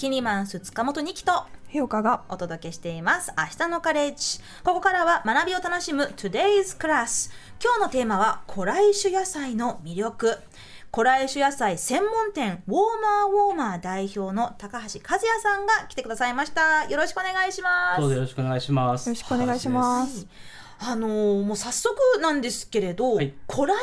キニマンス塚本二木とひよかがお届けしています。明日のカレッジ。ここからは学びを楽しむ Today's Class 今日のテーマは古来種野菜の魅力。古来種野菜専門店ウォーマーウォーマー代表の高橋和也さんが来てくださいました。よろしくお願いします。どうぞよろしくお願いします。よろしくお願いします。あのーもう早速なんですけれど、はい。古来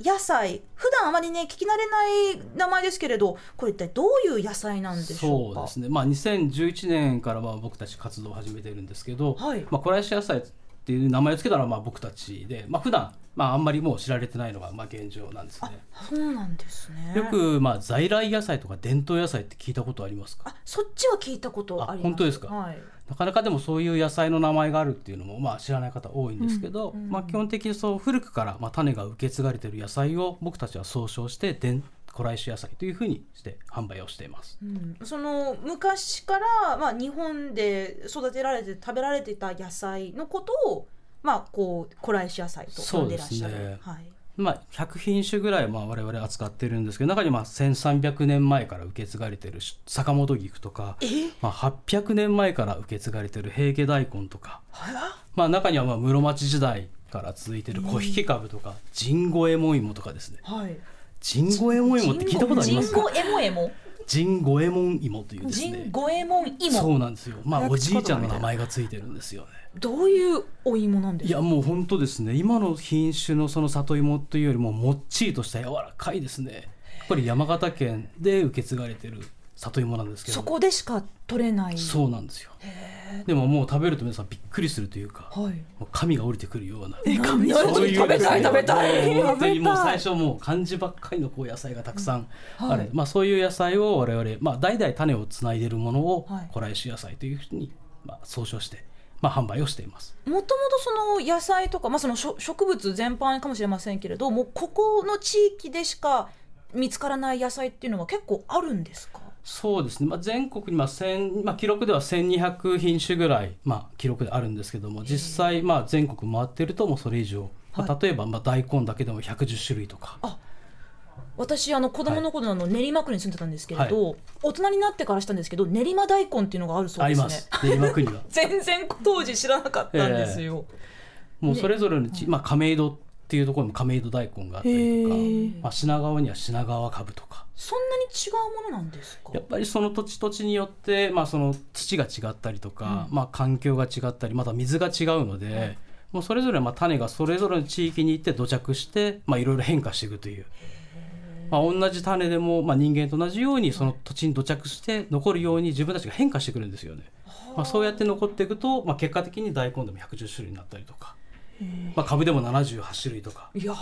種野菜。普段あまりね聞き慣れない名前ですけれどこれ一体どういう野菜なんでしょうか？そうですね。まあ2011年からまあ僕たち活動を始めてるんですけど、はい。まあ古来種野菜っていう名前をつけたのはまあ僕たちで、まあ普段まああんまりもう知られてないのがまあ現状なんですね。そうなんですね。よくまあ在来野菜とか伝統野菜って聞いたことありますか？あそっちは聞いたことあります。あ本当ですか？はい、なかなかでもそういう野菜の名前があるっていうのもまあ知らない方多いんですけど、うんまあ基本的にそう古くからまあ種が受け継がれている野菜を僕たちは総称して伝古来種野菜というふうにして販売をしています。うん、その昔から、まあ、日本で育てられて食べられていた野菜のことを、まあ、こう古来種野菜と呼んでらっしゃる、そうですね。はい、まあ、100品種ぐらいまあ我々扱ってるんですけど中にまあ1300年前から受け継がれてる坂本菊とか、まあ、800年前から受け継がれてる平家大根とか、まあ、中にはまあ室町時代から続いてる小引株とか神護衛門芋とかですね。はい、神護衛門芋って聞いたことありますか？人工エモエモ神護衛門芋というです人ね工エモ芋そうなんですよ。まあおじいちゃんの名前がついてるんですよ。ねどういうお芋なんですか？いやもう本当ですね今の品種のその里芋というよりももっちりとした柔らかいですねやっぱり山形県で受け継がれてる里芋なんですけど。そこでしか取れない。そうなんですよ。でももう食べると皆さんびっくりするというかはい。もう神が降りてくるような。神？そういう食べたい食べたいもう本当にもう最初もう漢字ばっかりのこう野菜がたくさんはい。ある、まあ、そういう野菜を我々、まあ、代々種をつないでいるものをはい。古来種野菜というふうに、まあ、総称して、まあ、販売をしています。もともとその野菜とか、まあ、その植植物全般かもしれませんけれどもうここの地域でしか見つからない野菜っていうのは結構あるんですか？そうですね、まあ、全国にまあ1000、まあ、記録では1200品種ぐらい、まあ、記録であるんですけども実際まあ全国回ってるともうそれ以上、まあ、例えばまあ大根だけでも110種類とか、私あの子供の頃のあの練馬区に住んでたんですけれど、大人になってからしたんですけど練馬大根っていうのがあるそうですね。あります。練馬区には。全然当時知らなかったんですよ、もうそれぞれの地、まあ、亀戸っていうところにも亀戸大根があったりとかまあ、品川には品川株とかそんなに違うものなんですか？やっぱりその土地土地によって、まあ、その土が違ったりとか、まあ、環境が違ったりまた水が違うので、もうそれぞれまあ種がそれぞれの地域に行って土着して、まあ、いろいろ変化していくという。まあ、同じ種でも、まあ、人間と同じようにその土地に土着して残るように自分たちが変化してくるんですよね。まあ、そうやって残っていくと、まあ、結果的に大根でも110種類になったりとか、まあ、株でも78種類とか。いやー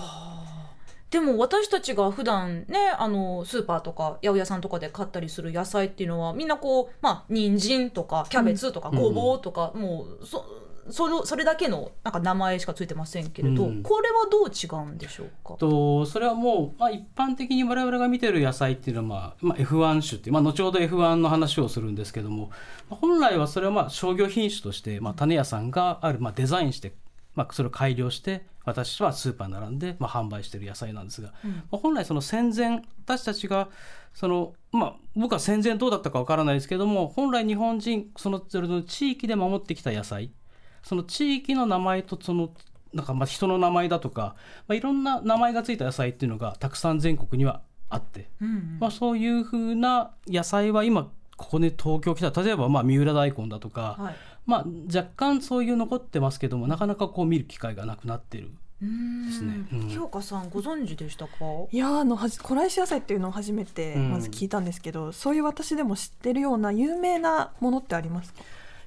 でも私たちが普段ねあのスーパーとか八百屋さんとかで買ったりする野菜っていうのはみんなこうまあ人参とかキャベツとかうん。ごぼうとか、もうそそのそれだけのなんか名前しかついてませんけれど、うん。これはどう違うんでしょうか？とそれはもう、まあ、一般的に我々が見てる野菜っていうのは、まあまあ、F1 種っていう、まあ、後ほど F1 の話をするんですけどもまあ本来はそれはまあ商業品種として、まあ、種屋さんがある、まあ、デザインして、まあ、それを改良して私はスーパーに並んで、まあ、販売してる野菜なんですが、まあ、本来その戦前私たちがその、まあ、僕は戦前どうだったかわからないですけども本来日本人そのそれの地域で守ってきた野菜その地域の名前とそのなんかまあ人の名前だとか、まあ、いろんな名前がついた野菜っていうのがたくさん全国にはあって、うんまあ、そういうふうな野菜は今ここで東京来た例えばまあ三浦大根だとか、はいまあ、若干そういう残ってますけどもなかなかこう見る機会がなくなってるですね。うん。清香さんご存知でしたか？いやーあのはじ古来種野菜っていうのを初めてうん。まず聞いたんですけど、そういう私でも知ってるような有名なものってありますか？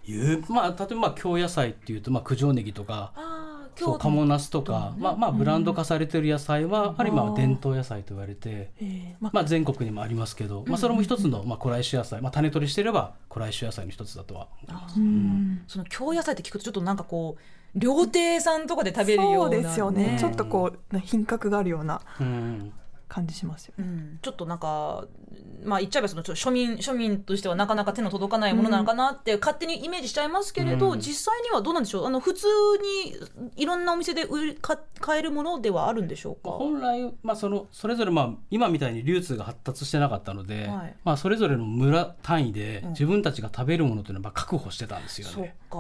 いうまあ、例えばまあ京野菜っていうと、まあ、九条ネギとかあーそう京鴨ナスとか、まあまあブランド化されてる野菜は、やはりまあ伝統野菜と言われて、えーままあ、全国にもありますけど、まあ、それも一つのまあ古来種野菜、まあ、種取りしていれば古来種野菜の一つだとは。思います。うん。その京野菜って聞くとちょっとなんかこう料亭さんとかで食べるような、そうですよね、うん。ちょっとこう品格があるような。うん感じしますよね。うん、ちょっとなんかまあ言っちゃえばそのちょっと庶民庶民としてはなかなか手の届かないものなのかなって勝手にイメージしちゃいますけれど、うん。実際にはどうなんでしょう？あの普通にいろんなお店で売りか買えるものではあるんでしょうか、本来、まあ、そのそれぞれ、まあ、今みたいに流通が発達してなかったので、はい。まあ、それぞれの村単位でうん。自分たちが食べるものというのはまあ確保してたんですよそっね。か、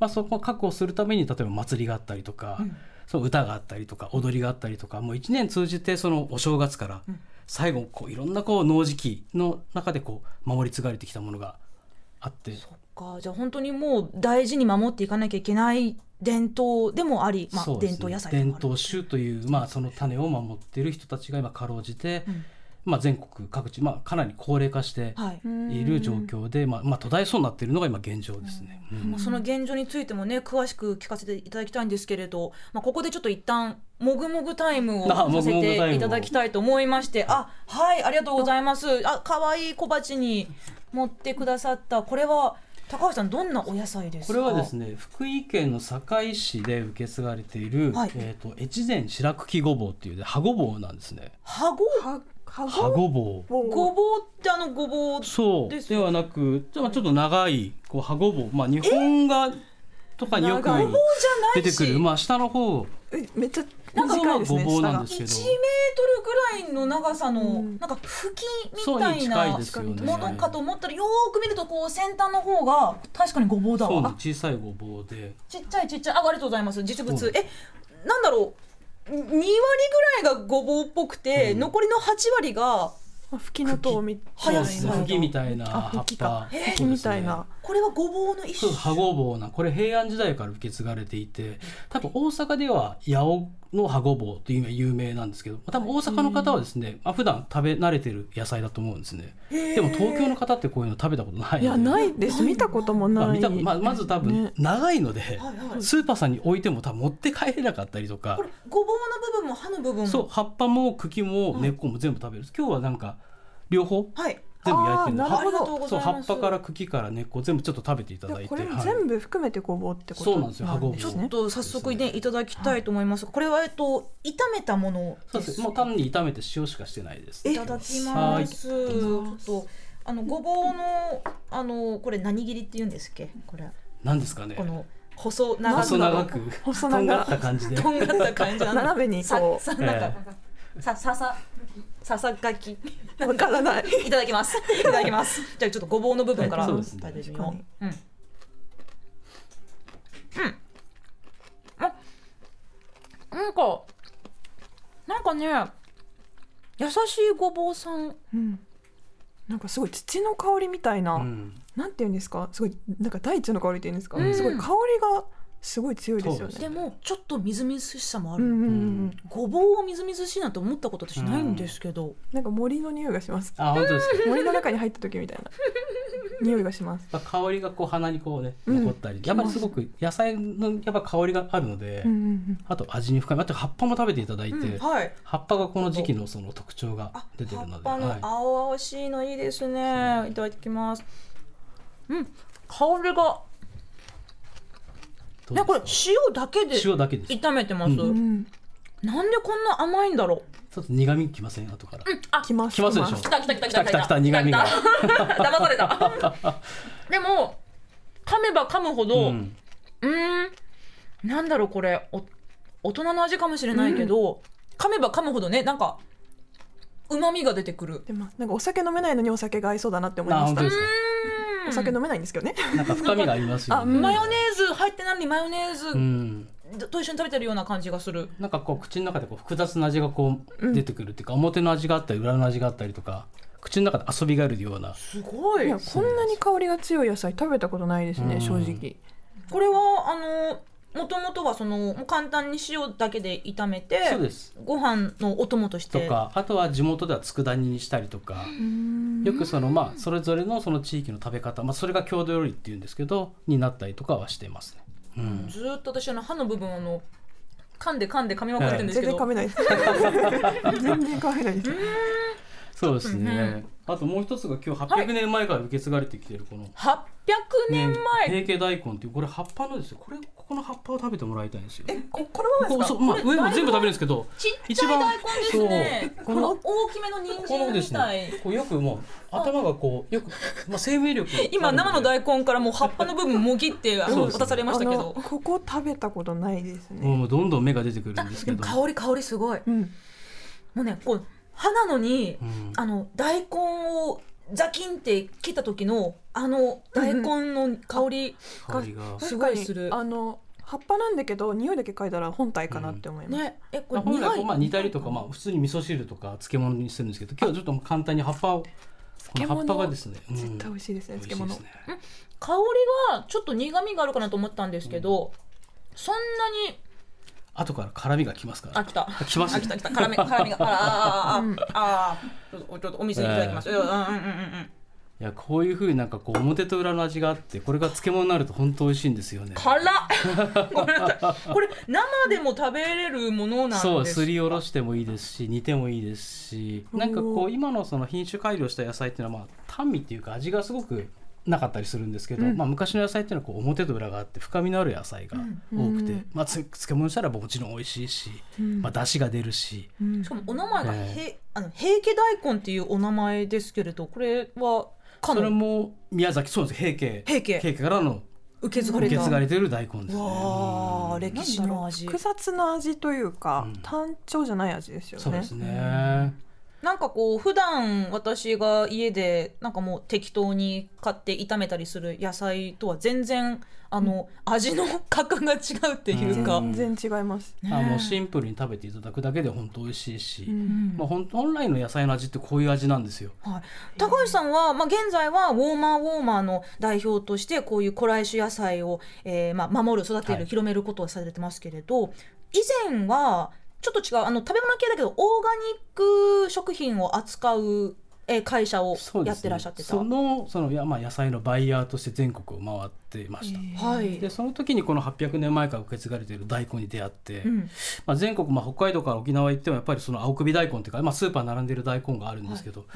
まあ、そこを確保するために例えば祭りがあったりとか、うんその歌があったりとか踊りがあったりとかもう一年通じてそのお正月からうん。最後こういろんなこう農時期の中でこう守り継がれてきたものがあって。そっか。じゃあ本当にもう大事に守っていかなきゃいけない伝統でもあり、まあ、伝統野菜でもある。伝統種という、まあ、その種を守っている人たちが今かろうじて、うんまあ、全国各地、まあ、かなり高齢化してはい。いる状況で、まあまあ、途絶えそうになっているのが今現状ですね。うん。まあ、その現状についてもね詳しく聞かせていただきたいんですけれど、まあ、ここでちょっと一旦もぐもぐタイムをさせていただきたいと思いましてあはいありがとうございます。あ可愛い小鉢に持ってくださった。これは高橋さんどんなお野菜ですか？これはですね福井県の坂井市で受け継がれている、はい。えー、と越前白茎ごぼうっていうね葉ごぼうなんですね。葉ごはは葉ごぼう？ごごぼうってあのごぼうそう。ですではなくちょちょっと長いこう葉ごぼう、まあ、日本画とかによく長いじゃないし。出てくる、まあ、下の方。えめっちゃなんか短いですね。ごぼうなんですけど。1メートルぐらいの長さの、うん。なんか茎みたいな。ものかと思ったらよーく見るとこう先端の方が確かにごぼうだそうわ小さいごぼうで。ちっちゃいちっちゃい。あありがとうございます。実物。えなんだろう2割ぐらいがごぼうっぽくて、うん。残りの8割がふきのとうみたいなですね。茎みたいなあ葉っ茎か。ぱ茎みたいな。これはごぼうの一種。そう葉ごぼうな。これ平安時代から受け継がれていて多分大阪では八尾の葉ごぼうというのが有名なんですけど多分大阪の方はですね、まあ普段食べ慣れてる野菜だと思うんですね。でも東京の方ってこういうの食べたことないので。いやないです。見たこともまあないまあまず多分ね。長いので、はいはい。スーパーさんに置いても多分持って帰れなかったりとか。これごぼうの部分も葉の部分も。そう葉っぱも茎も根っこも全部食べる今日はなんか両方？はい全部焼いてるの。あーなるほど。ありがとうござそいうます。葉っぱから茎から根っこ全部ちょっと食べていただいてこれ全部含めてごぼうってことそうなんですよ葉ごぼう。ちょっねと早速ねいただきたいと思います、これはえっと炒めたものでそうです。すもう単に炒めて塩しかしてないです。いただきます。ちょっとあのごぼうのあのこれ何切りって言うんですっけ？これ。何ですかね。この細長く。細長く。細とんが長った感じで。とんがった感じ。斜めにさこう。さなんか、さささささがき。わからない。いただきます。いただきます。じゃあちょっとごぼうの部分から。そうですね。食べてみよ確かううん。うん。あなんかなんかね優しいごぼうさん。うん。なんかすごい土の香りみたいな、うん。なんていうんですか？すごいなんか大地の香りっていうんですか、うん。すごい香りがすごい強いですよね。でもちょっとみずみずしさもある、うんうんうんううん。んごぼうをみずみずしいなと思ったこと私ないんですけど、なんか森の匂いがします。あ本当ですか？森の中に入った時みたいな。匂いがします。香りがこう鼻にこうねうん。残ったり、やっぱりすごく野菜のやっぱ香りがあるので、うんうんうん。あと味に深みあと葉っぱも食べていただいて、うんはい。葉っぱがこの時期のその特徴があ出てるので、葉っぱのはい。青々しいのいいですね、いただきます。うん。香りがねこれ塩だけで塩だけです。炒めてます、うん。うん。なんでこんな甘いんだろう。ちょっと苦味きません後から、あきます。きますでしょ。来た来た来た来た来た。来た来た苦味が。騙された。でも噛めば噛むほど、ううんなんだろうこれ。お大人の味かもしれないけど、噛めば噛むほどねなんかうまみが出てくる。でもなんかお酒飲めないのにお酒が合いそうだなって思いました。あ本当ですかお酒飲めないんですけどね。なんか深みがありますよあねマヨネーズ入ってないのにマヨネーズうん。と一緒に食べてるような感じがする、なんかこう口の中でこう複雑な味がこううん。出てくるっていうか、表の味があったり裏の味があったりとか口の中で遊びがあるような。すごい。いやこんなに香りが強い野菜食べたことないですねうん。正直。これはあのもともとはそのもう簡単に塩だけで炒めてそうです。ご飯のお供として。とかあとは地元では佃煮にしたりとか。よくそのまあそれぞれのその地域の食べ方、まあ、それが郷土料理っていうんですけどになったりとかはしてますね。うん、ずーっと私あの歯の部分あの噛んで噛んで噛みまくってるんですけど、全然噛めない。です全然噛めない。で すそうですね。あともう一つが今日800年前から受け継がれてきてるこの、800年前、平家大根っていうこれ葉っぱのですよこれここの葉っぱを食べてもらいたいんですよ。ここれはここそうまあ上も全部食べるんですけどちっちゃい大根ですね。この大きめの人この参ですみたい、ねこうよくもう頭がこうよく、まあ、生命力 今生の大根からもう葉っぱの部分もぎって渡されましたけあどのここ食べたことないですね。もうどんどん芽が出てくるんですけど。香り香りすごい。うん。もうねこう歯なのに、うん。あの大根をザキンって切った時のあの大根の香り香りが。すごいする。あの葉っぱなんだけど匂いだけ嗅いだら本体かなって思います。ね。えこれまあ本来こう苦い？まあ煮たりとかまあ普通に味噌汁とか漬物にするんですけど今日はちょっと簡単に葉っぱをこの葉っぱがですね、うん。絶対美味しいですね漬物。ね香りはちょっと苦味があるかなと思ったんですけど、そんなに後から辛みがきますから。あ来た。来ましたあ来た来た。辛み辛みがああああああちょっとちょっとお水いただきます、う。んうんうんうんうん。いやこういうふうになんかこう表と裏の味があってこれが漬物になると本当美味しいんですよね。辛っ。ごめんなさい。これ生でも食べれるものなんですか？そうすりおろしてもいいですし煮てもいいですしなんかこう今のその品種改良した野菜っていうのはまあ単味っていうか味がすごくなかったりするんですけど、うん。まあ、昔の野菜っていうのはこう表と裏があって深みのある野菜が多くて、うん。まあ、つ漬物したらもちろん美味しいし、うん。まあ、出汁が出るし。うん。しかもお名前が、えへあの平家大根っていうお名前ですけれどこれはかそれのも宮崎そうです。平家。平家。平家からの受受け継がれた。け継がれてる大根ですね。わあうん。歴史の味。複雑な味というか、うん。単調じゃない味ですよね。そうですね。なんかこう普段私が家でなんかもう適当に買って炒めたりする野菜とは全然あの、味の格が違うっていうか、全然違います。ね。あもうシンプルに食べていただくだけで本当美味しいし、うん。まあ、ほん本来の野菜の味ってこういう味なんですよ。はい、高橋さんは、まあ、現在はウォーマーウォーマーの代表としてこういう古来種野菜を、えーまあ、守る育てる、はい。広めることをされてますけれど以前はちょっと違うあの食べ物系だけどオーガニック食品を扱う、えー会社をやってらっしゃってた。そのそのいや、まあ、野菜のバイヤーとして全国を回っていました。はい。でその時にこの800年前から受け継がれている大根に出会って、うん。まあ、全国、まあ、北海道から沖縄行ってもやっぱりその青首大根っていうか、まあ、スーパーに並んでる大根があるんですけど、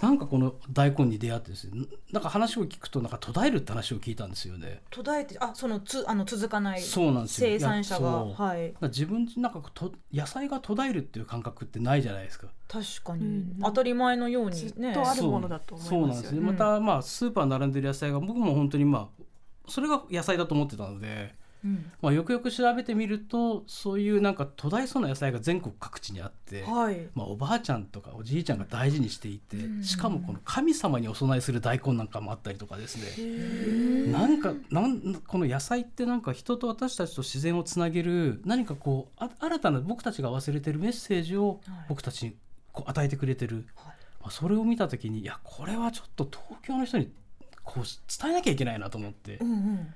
なんかこの大根に出会ってですねなんか話を聞くとなんか途絶えるって話を聞いたんですよね。途絶えてあそのつあの続かないそうなんですよ。生産者が。はい。自分なんかと野菜が途絶えるっていう感覚ってないじゃないですか。確かに、うん。当たり前のようずっにねとあるものだと思いますよそう。なんですね。うんまたまあスーパーに並んでる野菜が僕も本当にまあそれが野菜だと思ってたので、うん。まあよくよく調べてみるとそういうなんか途絶えそうな野菜が全国各地にあって。はい。まあ、おばあちゃんとかおじいちゃんが大事にしていて、うん。しかもこの神様にお供えする大根なんかもあったりとかですね、なんかなんこの野菜ってなんか人と私たちと自然をつなげる何かこうあ新たな僕たちが忘れてるメッセージをはい。僕たちにこう与えてくれてる、はい。まあ、それを見た時にいやこれはちょっと東京の人にこう伝えなきゃいけないなと思って、うんうん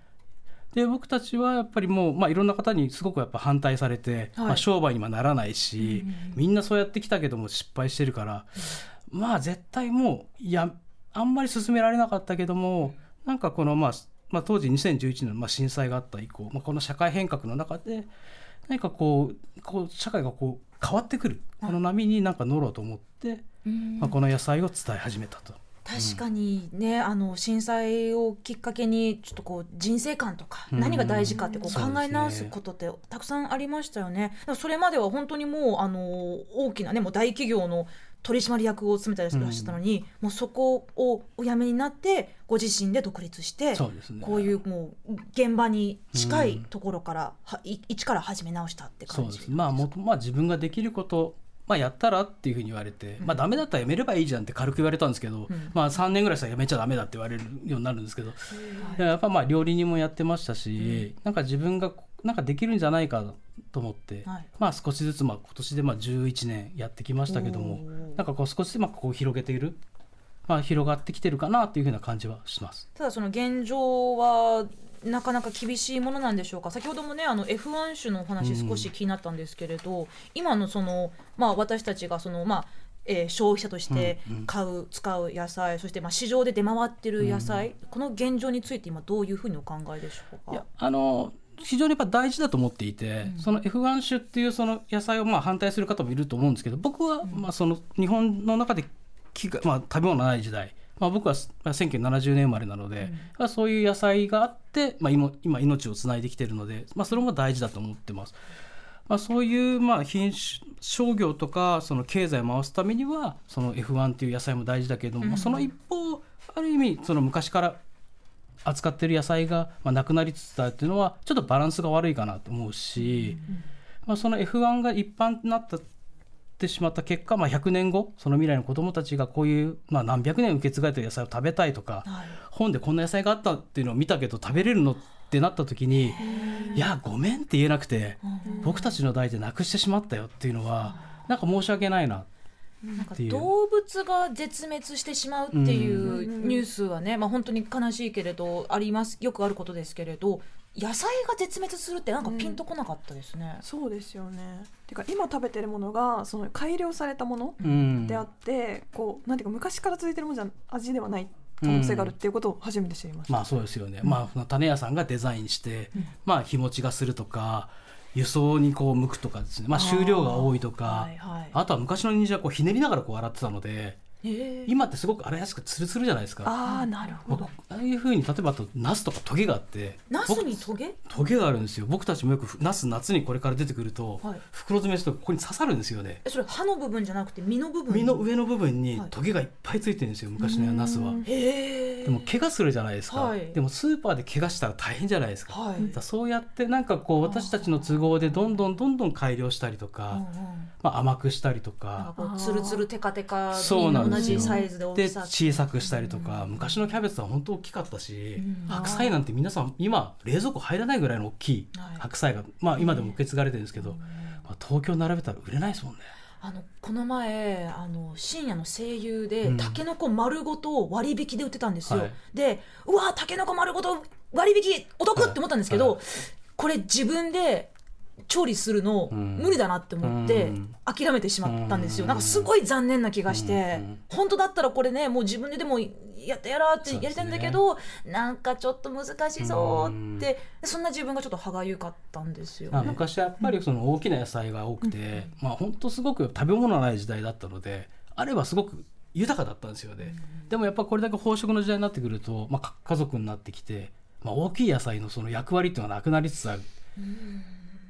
で僕たちはやっぱりもう、まあ、いろんな方にすごくやっぱ反対されて、はい。まあ、商売にはならないし、うんうんみんなそうやってきたけども失敗してるから、まあ絶対もういやあんまり進められなかったけどもなんかこの、まあ、まあ当時2011年のまあ震災があった以降、まあ、この社会変革の中で何かこうこう社会がこう変わってくる。この波になんか乗ろうと思って、うん。まあ、この野菜を伝え始めたと。確かにね、あの震災をきっかけにちょっとこう人生観とかうん。何が大事かってこう考え直すことってたくさんありましたよね。だからそれまでは本当にもうあの大きなねもう大企業の取締役を務めたりしてらっしゃったのに、もうそこをお辞めになってご自身で独立してね。こういうもう現場に近いところから、はい一から始め直したってそ感じ。うです。まあもとまあ自分ができることまあ、やったらっていうふうに言われて、まあダメだったらやめればいいじゃんって軽く言われたんですけど、うん。まあ3年ぐらいしたらやめちゃダメだって言われるようになるんですけど、でやっぱまあ料理人もやってましたし、なんか自分がなんかできるんじゃないかと思って、はい。まあ少しずつまあ今年でまあ11年やってきましたけどもなんかこう少しずつまあこう広げている、まあ、広がってきてるかなっていうふうな感じはします。ただその現状はなかなか厳しいものなんでしょうか？先ほどもねあの F1 種のお話少し気になったんですけれど、今のその、まあ、私たちがその、まあえー消費者としてうんうん。買う、使う野菜そしてまあ市場で出回ってる野菜、この現状について今どういうふうにお考えでしょうか？いやあの非常にやっぱ大事だと思っていて、その F1 種っていうその野菜をまあ反対する方もいると思うんですけど僕はまあその日本の中で機械まあ、食べ物ない時代、まあ、僕はまあ1970年生まれなので、まあそういう野菜があって、まあ、今今命をつないできているので、まあ、それも大事だと思ってます。まあ、そういうまあ品種商業とかその経済を回すためにはその F1 っていう野菜も大事だけれども、まあその一方ある意味その昔から扱ってる野菜がまあなくなりつつあるっていうのはちょっとバランスが悪いかなと思うし、まあ、その F1 が一般になったってしまった結果、まあ、100年後その未来の子どもたちがこういう、まあ、何百年受け継がれてる野菜を食べたいとか、はい。本でこんな野菜があったっていうのを見たけど食べれるのってなった時にいやごめんって言えなくて僕たちの代でなくしてしまったよっていうのはなんか申し訳ないななんか動物が絶滅してしまうっていうニュースはね、まあ本当に悲しいけれどありますよくあることですけれど野菜が絶滅するってなんかピンとこなかったですね。そうですよね。てか今食べてるものがその改良されたものうん。であって、こうなんていうか昔から続いてるものじゃ味ではない可能性があるっていうことを初めて知りました、まあそうですよね、まあ種屋さんがデザインして、まあ日持ちがするとか輸送にこう向くとかですね、まあ、収量が多いとか。あとは昔の人参はこうひねりながらこう洗ってたので今ってすごく洗いやすくツルツルじゃないですか。ああなるほ僕どああいうふうに例えばあとナスとかトゲがあってナスにトゲ？トゲがあるんですよ。僕たちもよくナス夏にこれから出てくると、はい。袋詰めするとここに刺さるんですよね。えそれ葉の部分じゃなくて実の部分実の上の部分にはい。トゲがいっぱいついてるんですよ昔のナスは。でも怪我するじゃないですか、はい。でもスーパーで怪我したら大変じゃないですか,、はい、だからそうやってなんかこう私たちの都合でどんどんどんどん改良したりとうんか、うん。まあ、甘くしたりとか。かこうツルツルテカテカそうなん同じサイズで大できさ小さくしたりとか、昔のキャベツは本当大きかったし、うん。白菜なんて皆さん今冷蔵庫入らないぐらいの大きいはい。白菜が、まあ今でも受け継がれてるんですけど、まあ、東京並べたら売れないですもんね。あのこの前あの深夜の声優で、うん。タケノコ丸ごと割引で売ってたんですよ、はい。でうわタケノコ丸ごと割引お得って思ったんですけど、はい。これ自分で調理するのうん無理だなって思ってうん諦めてしまったんですよ、うんなんかすごい残念な気がして、うん本当だったらこれねもう自分ででもやってやろうってやりたいんだけど、なんかちょっと難しそうって、そんな自分がちょっと歯がゆかったんですよ。昔はやっぱりその大きな野菜が多くて、まあ本当すごく食べ物のない時代だったのであればすごく豊かだったんですよね、でもやっぱこれだけ飽食の時代になってくると、まあ、か家族になってきて、まあ、大きい野菜のその役割っていうのがなくなりつつある。うん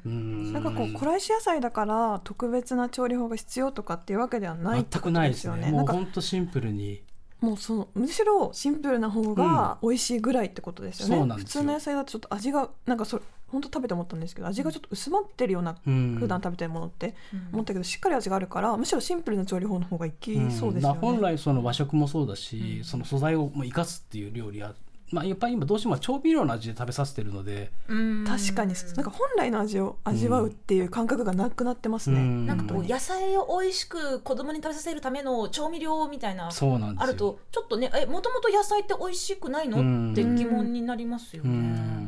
なんかこう古来種野菜だから特別な調理法が必要とかっていうわけではないって全くないです。よね。もう本当シンプルに。もうそのむしろシンプルな方が美味しいぐらいってことですよね。そうなんよ普通の野菜だとちょっと味がなんかそれ本当食べて思ったんですけど味がちょっと薄まってるようなうん普段食べてるものってうん思ったけどしっかり味があるからむしろシンプルな調理法の方がいきそうですよね。んだから本来その和食もそうだし、その素材をもう生かすっていう料理は、まあ、やっぱり今どうしても調味料の味で食べさせてるので、うん。確かに。なんか本来の味を味わうっていう感覚がなくなってますね。うん。なんかこう野菜を美味しく子供に食べさせるための調味料みたいなそうなんですよ。あるとちょっとねえもともと野菜って美味しくないの、うん。って疑問になりますよね。う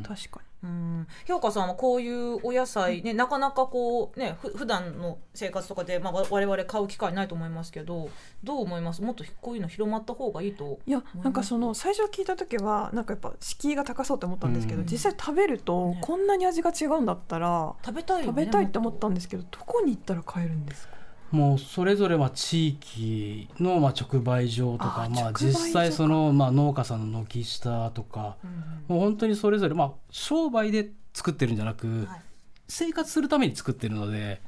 ん。確かに。うん、評価さんはこういうお野菜ねなかなかこうねふ普段の生活とかで、まあ、わ我々買う機会ないと思いますけどどう思います？もっとこういうの広まった方がいいといやなんかその最初聞いた時はなんかやっぱ敷居が高そうって思ったんですけど、うん。実際食べるとね。こんなに味が違うんだったら食べたいよね食べたいって思ったんもですけどどこに行ったら買えるんですか？もうそれぞれまあ地域のまあ直売所とかまあ実際そのまあ農家さんの軒下とかもう本当にそれぞれまあ商売で作ってるんじゃなく生活するために作ってるので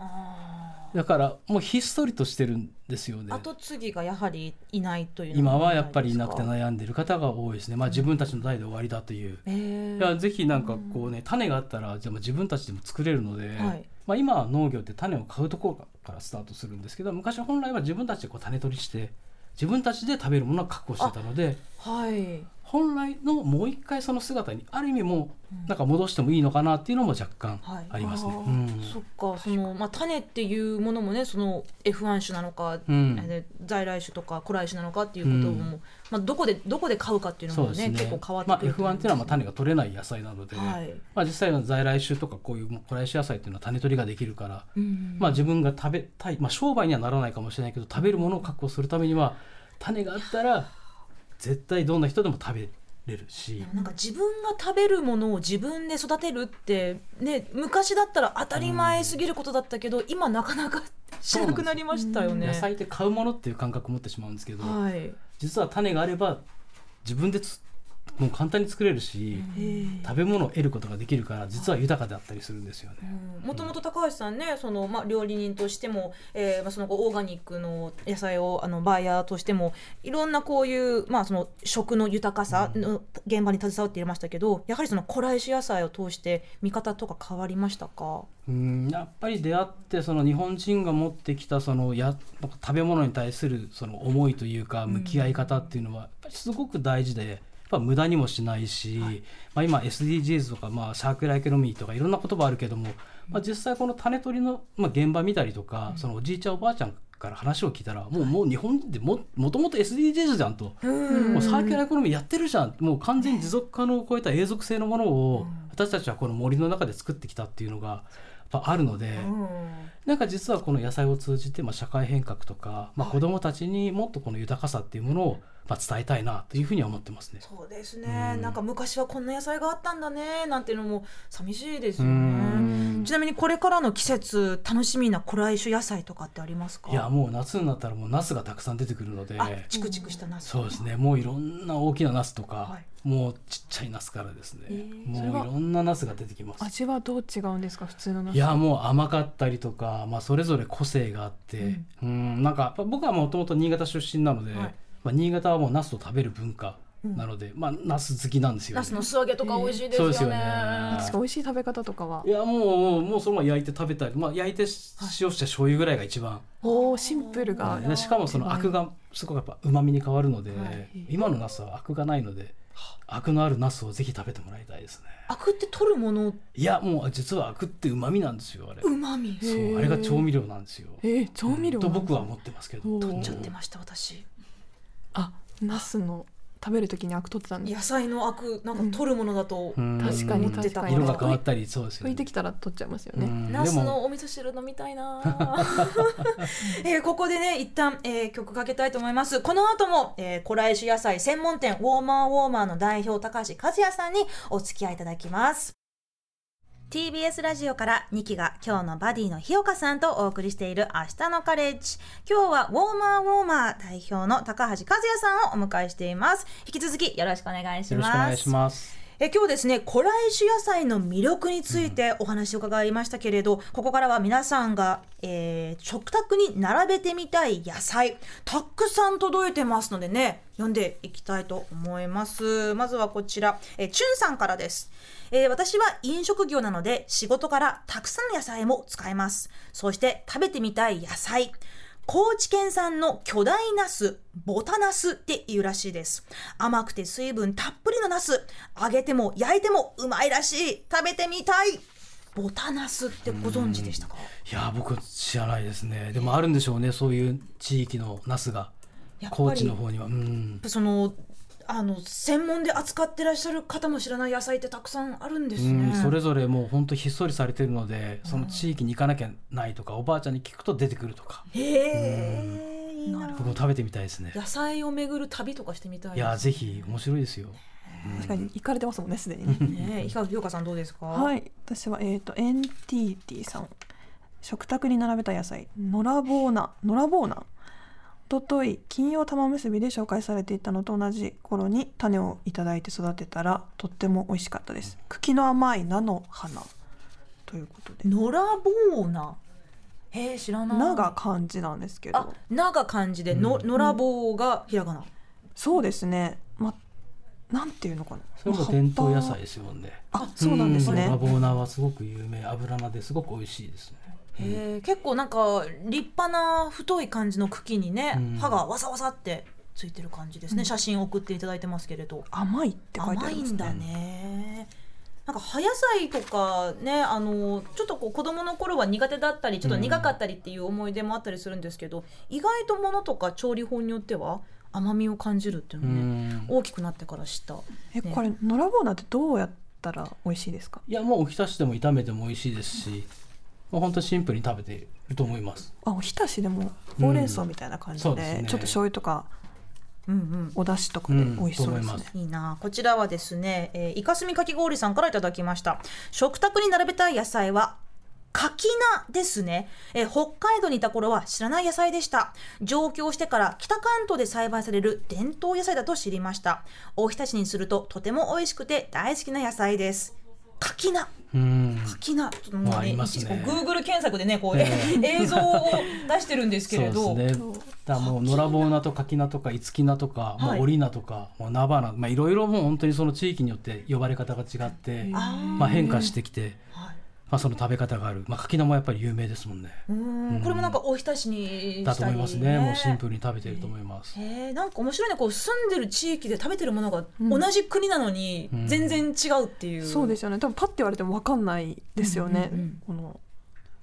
だからもうひっそりとしてるんですよね。後継ぎがやはりいないというの今がはやっぱりいなくて悩んでる方が多いですね、まあ、自分たちの代で終わりだという、えー。いやぜひなんかこうね種があったらじゃあ自分たちでも作れるので、はいまあ、今は農業って種を買うところからスタートするんですけど昔は本来は自分たちでこう種取りして自分たちで食べるものを確保してたのではい。本来のもう一回その姿にある意味もうなんか戻してもいいのかなっていうのも若干はい。ありますね。あーうん。そっか。その、まあ、種っていうものもねその F1 種なのか、うん。えー在来種とか古来種なのかっていうことも、うんまあ、どこでどこで買うかっていうのもねね。結構変わってまあ、くる F1 っていうのはまあ種が取れない野菜なので、はい。まあ、実際の在来種とかこういう古来種野菜っていうのは種取りができるから、うん。まあ、自分が食べたい、まあ、商売にはならないかもしれないけど食べるものを確保するためには種があったら絶対どんな人でも食べれるし、なんか自分が食べるものを自分で育てるってね昔だったら当たり前すぎることだったけど、今なかなかしなくなりましたよね。野菜って買うものっていう感覚を持ってしまうんですけど、はい。実は種があれば自分でもう簡単に作れるし、食べ物を得ることができるから実は豊かだったりするんですよね。もともと高橋さんねその、まあ、料理人としても、えーまあ、そのオーガニックの野菜をあのバイヤーとしてもいろんなこういう、まあ、その食の豊かさの現場に携わっていましたけどやはりその古来種野菜を通して見方とか変わりましたか？うんやっぱり出会ってその日本人が持ってきたそのや食べ物に対するその思いというか向き合い方っていうのはやっぱりすごく大事で。やっぱ無駄にもしないし、まあ、今 SDGs とか、まあ、サーキュラーエコノミーとかいろんな言葉あるけども、まあ、実際この種取りの、まあ、現場見たりとか、そのおじいちゃんおばあちゃんから話を聞いたらもうもう日本でももともと SDGs じゃんと、もうサーキュラーエコノミーやってるじゃん。もう完全に持続可能を超えた永続性のものを私たちはこの森の中で作ってきたっていうのがやっぱあるので、なんか実はこの野菜を通じて、まあ、社会変革とか、まあ、子どもたちにもっとこの豊かさっていうものを、まあ、伝えたいなというふうには思ってますね。そうですね、なんか昔はこんな野菜があったんだねなんていうのも寂しいですようねん。ちなみにこれからの季節楽しみな古来種野菜とかってありますか？いやもう夏になったらもうナスがたくさん出てくるので。あチクチクしたナスそうですね。もういろんな大きなナスとか、はい。もうちっちゃいナスからですね、ーそれはいもろんなナスが出てきます。味はどう違うんですか普通のナスいやもう甘かったりとか、まあ、それぞれ個性があって、うん、なんかやっぱ僕はもともと新潟出身なので、はいまあ、新潟はもうナスを食べる文化なので、まあナス好きなんですよ、ね。ナスの素揚げとか美味しいですよね,、そうですよね。美味しい食べ方とかは。いやもうもうそのまま焼いて食べたり、まあ、焼いて塩した醤油ぐらいが一番、おおシンプルが。でしかもそのアクがすごくやっぱ旨味に変わるので、はい。今のナスはアクがないのでアクのあるナスをぜひ食べてもらいたいですね。アクって取るもの？いやもう実はアクって旨味なんですよあれ。うまみそうあれが調味料なんですよ。えー、調味料となんだ。僕は思ってますけど。取っちゃってました私あナスの食べるときにアク取ってたんで野菜のアクなんか取るものだと、うん。確かに。思ってた。から確かに。色が変わったりそうですよね。拭いてきたら取っちゃいますよね、うん。ナスでものお味噌汁飲みたいな。えーここでね一旦、えー曲かけたいと思います。この後も、えー、古来種野菜専門店ウォーマーウォーマーの代表高橋和也さんにお付き合いいただきます TBS ラジオから2期が今日のバディの日岡さんとお送りしている明日のカレッジ。今日はウォーマーウォーマー代表の高橋和也さんをお迎えしています。引き続きよろしくお願いしよろしくお願いします。え今日ですね古来種野菜の魅力についてお話を伺いましたけれど、ここからは皆さんが、えー食卓に並べてみたい野菜たくさん届いてますのでね読んでいきたいと思います。まずはこちら、えー、チュンさんからですえー私は飲食業なので仕事からたくさんの野菜も使えます。そして食べてみたい野菜。高知県産の巨大ナス、ボタナスっていうらしいです。甘くて水分たっぷりのナス、揚げても焼いてもうまいらしい。食べてみたい。ボタナスってご存知でしたか？いや僕知らないですね。でもあるんでしょうねそういう地域のナスが。高知の方には。うん。その、あの、専門で扱ってらっしゃる方も知らない野菜ってたくさんあるんですうね。ん、それぞれもう本当ひっそりされてるのでその地域に行かなきゃないとかおばあちゃんに聞くと出てくるとか。へえ、いいな。僕も食べてみたいですね。野菜を巡る旅とかしてみたいいやぜひ面白いですよ。確かに行かれてますもんねすでに。ねねえ、いかが、ようかさんどうですか？はい私はえっ、とエンティーティさん。食卓に並べた野菜。ノラボーナノラボーナおととい金曜玉結びで紹介されていたのと同じ頃に種をいただいて育てたらとっても美味しかったです。茎の甘い菜の花ということで。野良ボーナ。へえ、知らない。菜が漢字なんですけあど、なが漢字で、の、野良棒がひらがな。そうですね。まなんていうのかな。それも伝統野菜ですよね。ぱあそうなんですね。ラボーナはすごく有名。油菜ですごく美味しいですねへえ、結構なんか立派な太い感じの茎にね、うん。歯がわさわさってついてる感じですね。写真送っていただいてますけれど。甘いって書いてあすね。んだね。なんか葉野菜とかねあのちょっとこう子供の頃は苦手だったりちょっと苦かったりっていう思い出もあったりするんですけど、意外とものとか調理法によっては甘みを感じるっていううのをね、ん。大きくなってから知った。えこれノラボーナってどうやったら美味しいですか？いやもうおひたしでも炒めても美味しいですしもう本当シンプルに食べていると思います。あおひたしでもほうれん草みたいな感じで,、そうですね。ちょっと醤油とかうんうんお出汁とかで美味しそうですね。うんいま。いいな。こちらはですね、えー、イカスミかき氷さんからいただきました。食卓に並べたい野菜は柿菜ですね、えー北海道にいた頃は知らない野菜でした。上京してから北関東で栽培される伝統野菜だと知りました。おひたしにするととても美味しくて大好きな野菜です柿菜。うん。柿菜。ちょっともうまああねりますね。一応 Google 検索でねこう、え 映像を出してるんですけれど。そうですね。だもう野良棒菜と柿菜とか五木菜とか、もはいう織菜とか、もう菜花、まあいろいろもう本当にその地域によって呼ばれ方が違って、あー。まあ変化してきて、はいまあその食べ方がある。まあ柿菜もやっぱり有名ですもんね。うーんこれもなんかおひたしにしたり、だと思いますね。もうシンプルに食べてると思います。へえなんか面白いねこう住んでる地域で食べてるものが同じ国なのにうん全然違うっていう、そうですよね。多分パッて言われてもわかんないですよね。うんうんうんこの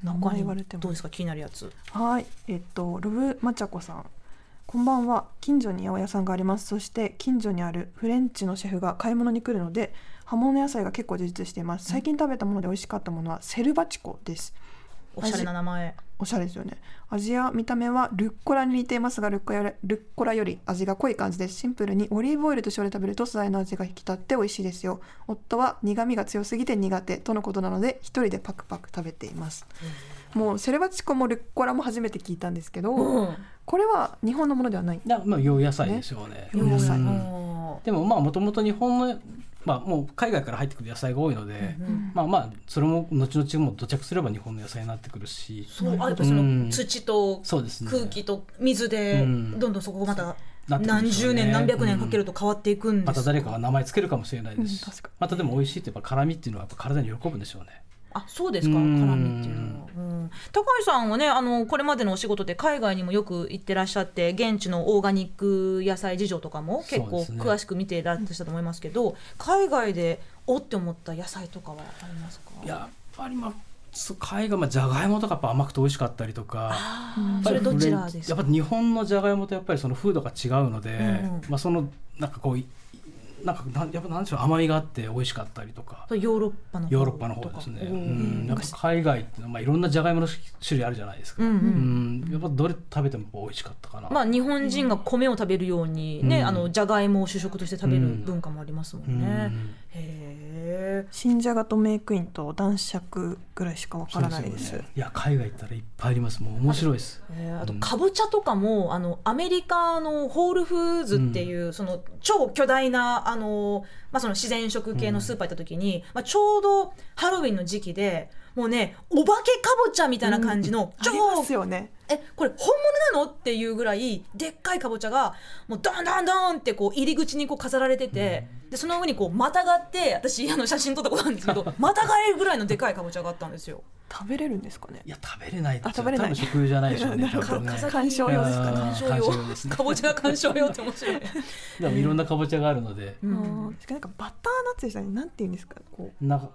名前言われてもどう。ですか？気になるやつはい、えっとロブマチャコさん。こんばんは。近所に八百屋さんがあります。そして近所にあるフレンチのシェフが買い物に来るので、葉物野菜が結構充実しています。最近食べたもので美味しかったものはセルバチコです。おしゃれな名前おしゃれですよね。味や見た目はルッコラに似ていますがルッコラよりルッコラより味が濃い感じです。シンプルにオリーブオイルと塩で食べると素材の味が引き立って美味しいですよ。夫は苦味が強すぎて苦手とのことなので一人でパクパク食べています。もうセレバチコもルッコラも初めて聞いたんですけど、うんこれは日本のものではない。だまあ洋野菜ですよね。洋野菜うんうんでもまあもともと日本のまあもう海外から入ってくる野菜が多いので、うんまあまあそれも後々も土着すれば日本の野菜になってくるし、そうあやっぱそのうん。土とそうですね。空気と水でうん。どんどんそこがまた何十年何百年かけると変わっていくんです。また誰かが名前つけるかもしれないですし、うん。またでも美味しいってやっぱ辛みっていうのはやっぱ体に喜ぶんでしょうね。あそうですか。うん。辛みっていうのは、うん、高橋さんはねあのこれまでのお仕事で海外にもよく行ってらっしゃって現地のオーガニック野菜事情とかも結構詳しく見ていらっしゃったと思いますけど、海外でおって思った野菜とかはありますか？やっぱりまあ海外まあじゃがいもとかやっぱ甘くて美味しかったりとか。それどちらですか？やっぱ日本のじゃがいもとやっぱりその風土が違うので、うんうん。まあそのなんかこういなんかなんやっぱなんでしょう甘みがあって美味しかったりとか。ヨーロッパの方ヨーロッパの方ですね。うん、やっぱ海外ってまあいろんなじゃがいもの種類あるじゃないですか。うんうんうんやっぱどれ食べても美味しかったかな。まあ、日本人が米を食べるようにね、うんあのじゃがいもを主食として食べる文化もありますもうんんね。へえ。新じゃがとメイクインと男爵ぐらいしかわからないです。ねいや海外行ったらいっぱいあります。もう面白いです。えーあとうんかぼちゃとかもあのアメリカのホールフーズっていう、その超巨大なあの、まあ、その自然食系のスーパー行った時に、まあ、ちょうどハロウィンの時期でもうねお化けかぼちゃみたいな感じの、超ありますよね。えこれ本物なのっていうぐらいでっかいかぼちゃがもうドンドンドンってこう入り口にこう飾られてて、でその上にこうまたがって私あの写真撮ったことあるんですけど またがれるぐらいのでかいかぼちゃがあったんですよ。食べれるんですかね？い。や食べれないあ食べれない多分食用じゃないでしょうね。ねか鑑賞用ですか鑑賞用鑑賞用ですねかぼちゃが鑑賞用って面白いね。でもいろんなかぼちゃがあるので、うんあーしかもなんかバターナッツでしたね。なんて言うんですか？こうなんか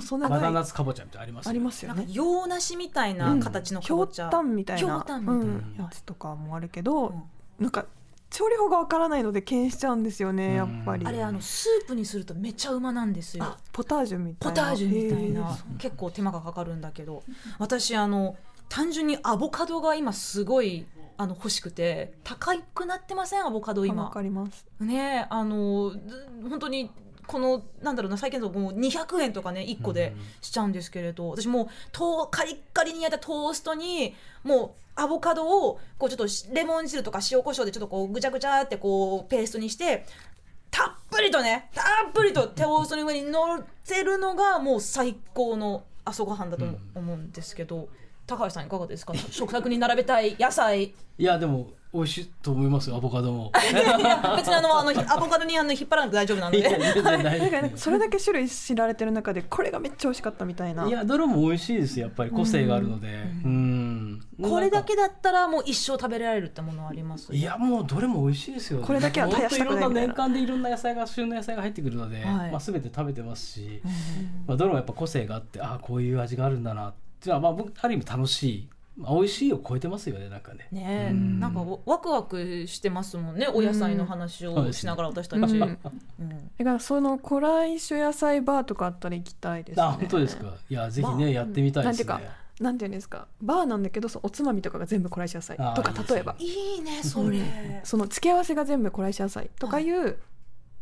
細長いナッツかぼちゃみたいなありますよありますよなんかね。洋梨みたいな形のかぼちゃ。ひょうたんみたいなひょうたんみたいなうんやつとかもあるけど、うんなんか調理法がわからないので敬遠しちゃうんですよねやっぱり。あれあのスープにするとめっちゃうまなんですよあ。ポタージュみたポいな。タージュみたいへなー結構手間がかかるんだけど私あの単純にアボカドが今すごいあの欲しくて高くなってませんアボカドわ今かります。ねあのず本当にこのなんだろうな最近だともう200円とかね1個でしちゃうんですけれど私もうとカリッカリに焼いたトーストにもうアボカドをこうちょっとレモン汁とか塩コショウでちょっとこうぐちゃぐちゃってこうペーストにしてたっぷりとねたっぷりとトーストの上に乗せるのがもう最高の朝ごはんだと思思うんですけど、高橋さんいかがですか？食卓に並べたい野菜。いやでも美味しいと思いますよアボカドも。別にあのあのアボカドにあの引っ張らなくて大丈夫なんかなんかそれだけ種類知られてる中でこれがめっちゃ美味しかったみたいな。いやどれも美味しいですよやっぱり個性があるので。うん。これだけだったらもう一生食べられるってものはあります？いやもうどれも美味しいですよ。これだけは絶やしたくないみたいな本当いろんな年間でいろんな野菜が旬の野菜が入ってくるので、はいまあ全て食べてますし、まあどれもやっぱ個性があってああこういう味があるんだなっていうのはまあ僕ある意味楽しい、まあ美味しいを超えてますよねなんかね。ねえ、うん。なんかワクワクしてますもんねお野菜の話をしながら私たち、うん。うん。だからその古来種野菜バーとかあったら行きたいですね。あ本当ですか。いやぜひね、まあやってみたいですね。なんていうかなんていうんですか。バーなんだけどそのおつまみとかが全部こらえし野菜とか例えば。いいねそれ、その付け合わせが全部こらえし野菜とかいう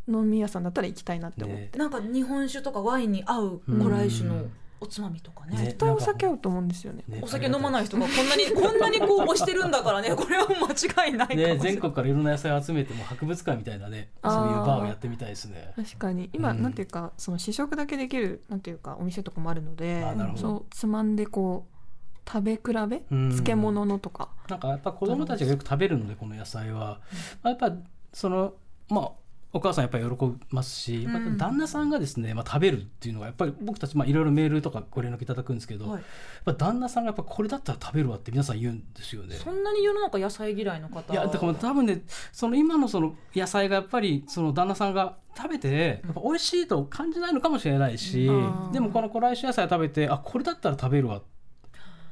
飲み屋さんだったら行きたいなって思って、ねなんか日本酒とかワインに合う古来酒のおつまみとかね。ね絶対お酒合うと思うんですよね。ねお酒飲まない人がこんなにこんなにこう推してるんだからね。これは間違いないかもしれない、ね全国からいろんな野菜を集めてもう博物館みたいなねそういうバーをやってみたいですね。確かに。今、うん。なんていうかその試食だけできるなんていうかお店とかもあるのでそうつまんでこう食べ比べ、うん。漬物のとか。なん。かやっぱ子供たちがよく食べるのでこの野菜は、まあ、やっぱそのまあお母さんやっぱり喜びますし、うん。旦那さんがですね、まあ、食べるっていうのがやっぱり僕たちまあいろいろメールとかご連絡いただくんですけど、はい。やっぱ旦那さんがやっぱこれだったら食べるわって皆さん言うんですよね。そんなに世の中野菜嫌いの方？いやだから多分ねその今のその野菜がやっぱりその旦那さんが食べてやっぱ美味しいと感じないのかもしれないし、うん。でもこの古来種野菜食べてあこれだったら食べるわ。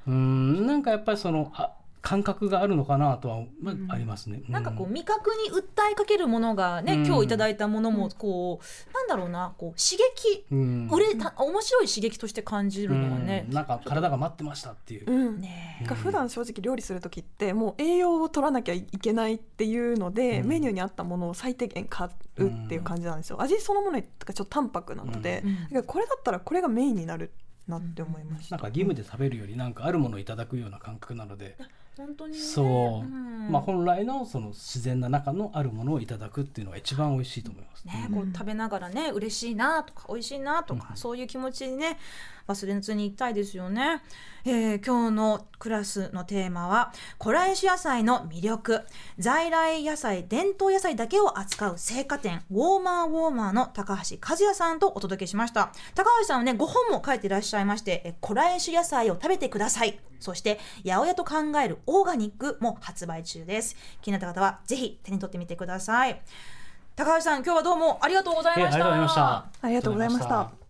うんなんかやっぱりそのあ感覚があるのかなとは、まあうん。ありますね。なんかこう味覚に訴えかけるものがね、うん。今日いただいたものもこう、なんだろうなこう刺激。うん、売れた面白い刺激として感じるのはね。うん、なんか体が待ってましたっていう。うん。ねなんか普段正直料理する時ってもう栄養を取らなきゃいけないっていうので、うん。メニューに合ったものを最低限買うっていう感じなんですよ、味そのものとかちょっと淡白なので、これだったらこれがメインになるなって思いました、なんか義務で食べるよりなんかあるものをいただくような感覚なので、本当にね。そう、ん。まあ本来のその自然な中のあるものをいただくっていうのが一番美味しいと思います。ね、うん。こう食べながらね嬉しいなとか美味しいなとか、うん。そういう気持ちにね忘れずにいきたいですよね、えー今日のクラスのテーマは古来種野菜の魅力。在来野菜伝統野菜だけを扱う青果店ウォーマーウォーマーの高橋和也さんとお届けしました。高橋さんはね5本も書いていらっしゃいましてえ古来種野菜を食べてください。そして八百屋と考えるオーガニックも発売中です。気になった方はぜひ手に取ってみてください。高橋さん今日はどうもありがとうございました、えありがとうございました。ありがとうございました